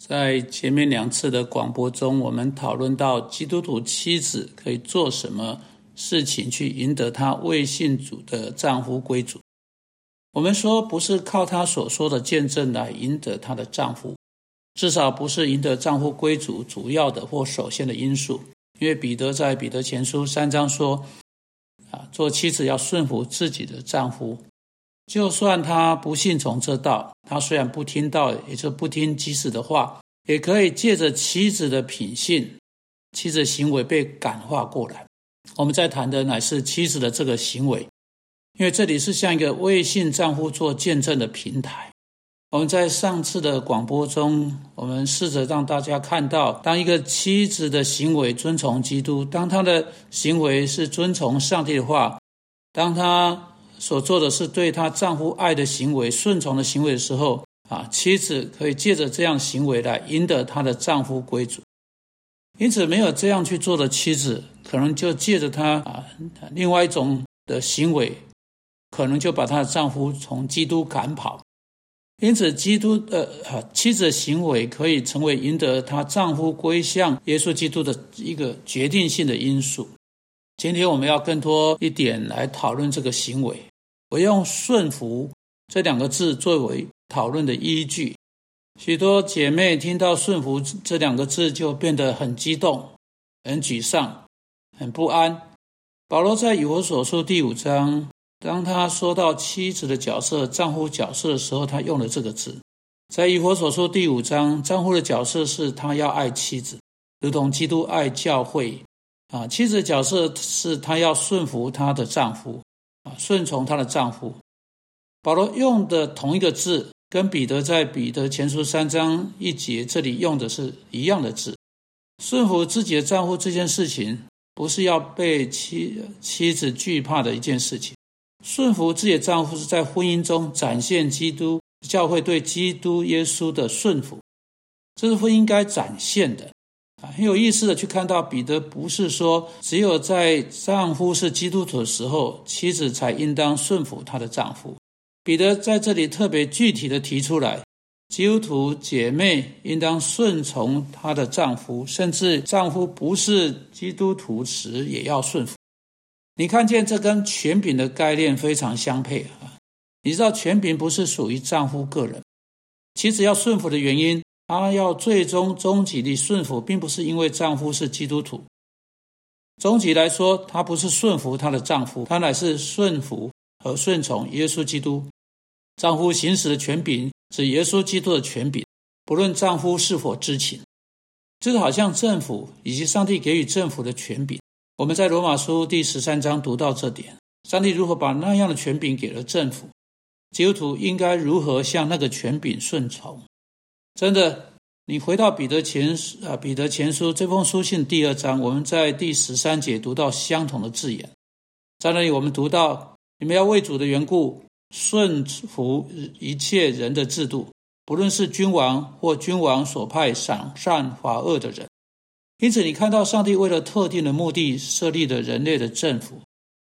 在前面两次的广播中，我们讨论到基督徒妻子可以做什么事情去赢得她未信主的丈夫归主。我们说，不是靠她所说的见证来赢得她的丈夫，至少不是赢得丈夫归主主要的或首先的因素。因为彼得在彼得前书三章说：“啊，做妻子要顺服自己的丈夫。”就算他不信从这道，他虽然不听道，也就不听即使的话，也可以借着妻子的品性、妻子行为被感化过来。我们在谈的乃是妻子的这个行为，因为这里是像一个微信账户做见证的平台。我们在上次的广播中，我们试着让大家看到，当一个妻子的行为遵从基督，当她的行为是遵从上帝的话，当她。所做的是对她丈夫爱的行为、顺从的行为的时候，啊，妻子可以借着这样行为来赢得她的丈夫归主。因此，没有这样去做的妻子，可能就借着她啊另外一种的行为，可能就把她的丈夫从基督赶跑。因此，基督的啊妻子的行为可以成为赢得她丈夫归向耶稣基督的一个决定性的因素。今天我们要更多一点来讨论这个行为。我用“顺服”这两个字作为讨论的依据，许多姐妹听到“顺服”这两个字就变得很激动、很沮丧、很不安。保罗在以弗所书第五章，当他说到妻子的角色、丈夫角色的时候，他用了这个字。在以弗所书第五章，丈夫的角色是他要爱妻子，如同基督爱教会。啊，妻子的角色是她要顺服她的丈夫。啊，顺从她的丈夫。保罗用的同一个字，跟彼得在彼得前书三章一节这里用的是一样的字。顺服自己的丈夫这件事情，不是要被妻妻子惧怕的一件事情。顺服自己的丈夫是在婚姻中展现基督教会对基督耶稣的顺服，这是婚姻该展现的。很有意思的去看到彼得不是说只有在丈夫是基督徒的时候，妻子才应当顺服她的丈夫。彼得在这里特别具体的提出来，基督徒姐妹应当顺从她的丈夫，甚至丈夫不是基督徒时也要顺服。你看见这跟权柄的概念非常相配啊！你知道权柄不是属于丈夫个人，妻子要顺服的原因。她要最终终极的顺服，并不是因为丈夫是基督徒。终极来说，她不是顺服她的丈夫，她乃是顺服和顺从耶稣基督。丈夫行使的权柄是耶稣基督的权柄，不论丈夫是否知情。这个好像政府以及上帝给予政府的权柄。我们在罗马书第十三章读到这点：上帝如何把那样的权柄给了政府，基督徒应该如何向那个权柄顺从？真的，你回到彼得前书啊，彼得前书这封书信第二章，我们在第十三节读到相同的字眼。在那里，我们读到你们要为主的缘故顺服一切人的制度，不论是君王或君王所派赏善罚恶的人。因此，你看到上帝为了特定的目的设立的人类的政府，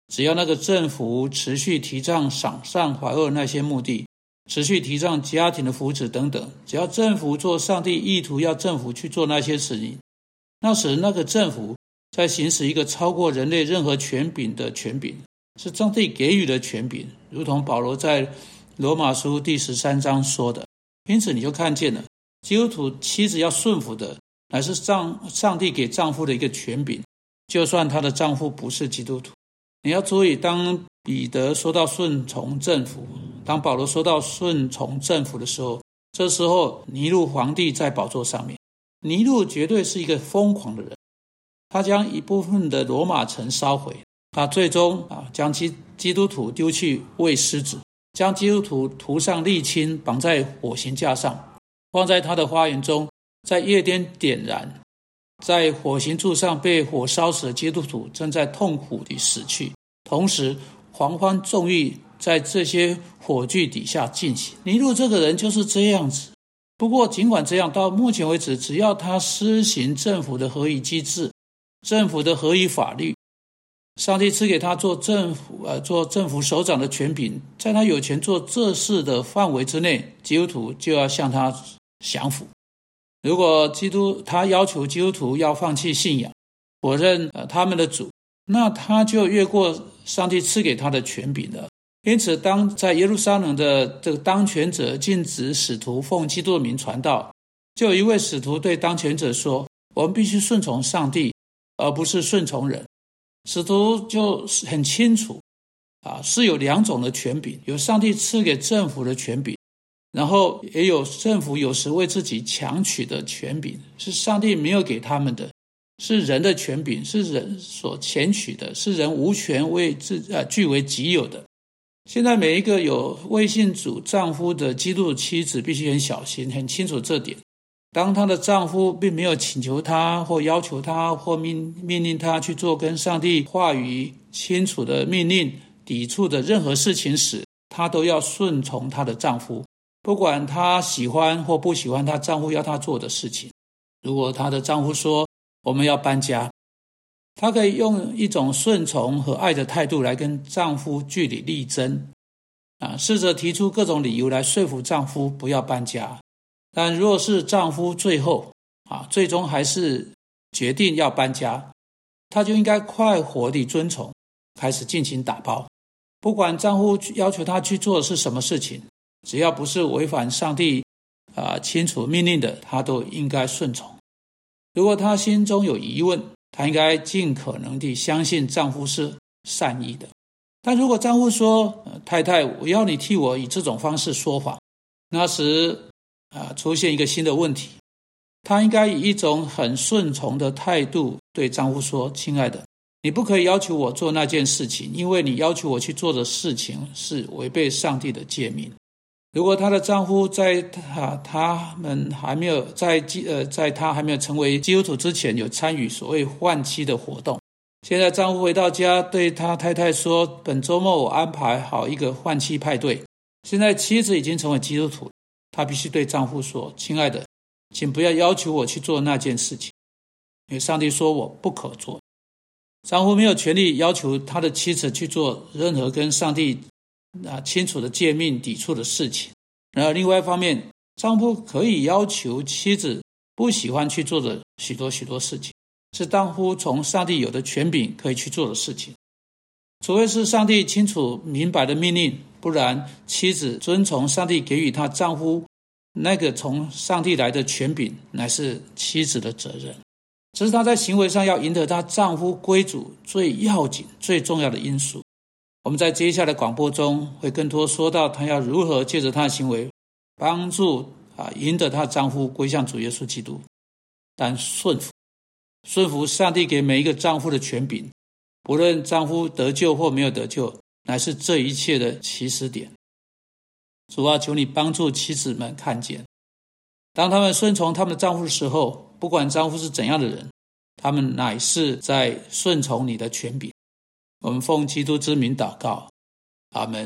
只要那个政府持续提倡赏善罚恶那些目的。持续提倡家庭的福祉等等，只要政府做上帝意图要政府去做那些事情，那时那个政府在行使一个超过人类任何权柄的权柄，是上帝给予的权柄，如同保罗在罗马书第十三章说的。因此，你就看见了，基督徒妻子要顺服的，乃是上上帝给丈夫的一个权柄，就算她的丈夫不是基督徒。你要注意，当彼得说到顺从政府。当保罗说到顺从政府的时候，这时候尼禄皇帝在宝座上面。尼禄绝对是一个疯狂的人，他将一部分的罗马城烧毁，他最终啊将基基督徒丢去喂狮子，将基督徒涂上沥青，绑在火刑架上，放在他的花园中，在夜间点燃，在火刑柱上被火烧死的基督徒正在痛苦地死去，同时狂欢纵欲。在这些火炬底下进行。尼禄这个人就是这样子。不过，尽管这样，到目前为止，只要他施行政府的合议机制、政府的合议法律，上帝赐给他做政府呃做政府首长的权柄，在他有权做这事的范围之内，基督徒就要向他降服。如果基督他要求基督徒要放弃信仰，否认呃他们的主，那他就越过上帝赐给他的权柄了。因此，当在耶路撒冷的这个当权者禁止使徒奉基督的名传道，就有一位使徒对当权者说：“我们必须顺从上帝，而不是顺从人。”使徒就很清楚，啊，是有两种的权柄，有上帝赐给政府的权柄。然后也有政府有时为自己强取的权柄，是上帝没有给他们的，是人的权柄，是人所强取的，是人无权为自呃据为己有的。现在每一个有微信主丈夫的基督妻子必须很小心，很清楚这点。当她的丈夫并没有请求她或要求她或命命令她去做跟上帝话语清楚的命令抵触的任何事情时，她都要顺从她的丈夫。不管她喜欢或不喜欢她丈夫要她做的事情，如果她的丈夫说我们要搬家，她可以用一种顺从和爱的态度来跟丈夫据理力争，啊，试着提出各种理由来说服丈夫不要搬家。但如果是丈夫最后啊，最终还是决定要搬家，她就应该快活地遵从，开始进行打包，不管丈夫要求她去做的是什么事情。只要不是违反上帝啊清楚命令的，她都应该顺从。如果她心中有疑问，她应该尽可能地相信丈夫是善意的。但如果丈夫说：“太太，我要你替我以这种方式说谎。”那时啊，出现一个新的问题。她应该以一种很顺从的态度对丈夫说：“亲爱的，你不可以要求我做那件事情，因为你要求我去做的事情是违背上帝的诫命。”如果她的丈夫在她他们还没有在基呃，在她还没有成为基督徒之前，有参与所谓换妻的活动。现在丈夫回到家，对他太太说：“本周末我安排好一个换妻派对。”现在妻子已经成为基督徒，她必须对丈夫说：“亲爱的，请不要要求我去做那件事情，因为上帝说我不可做。”丈夫没有权利要求他的妻子去做任何跟上帝。那清楚的诫命抵触的事情，然后另外一方面，丈夫可以要求妻子不喜欢去做的许多许多事情，是丈夫从上帝有的权柄可以去做的事情。除非是上帝清楚明白的命令，不然妻子遵从上帝给予她丈夫那个从上帝来的权柄，乃是妻子的责任。这是她在行为上要赢得她丈夫归主最要紧、最重要的因素。我们在接下来广播中会更多说到她要如何借着她的行为帮助啊赢得她丈夫归向主耶稣基督。但顺服，顺服上帝给每一个丈夫的权柄，不论丈夫得救或没有得救，乃是这一切的起始点。主啊，求你帮助妻子们看见，当他们顺从他们的丈夫的时候，不管丈夫是怎样的人，他们乃是在顺从你的权柄。我们奉基督之名祷告，阿门。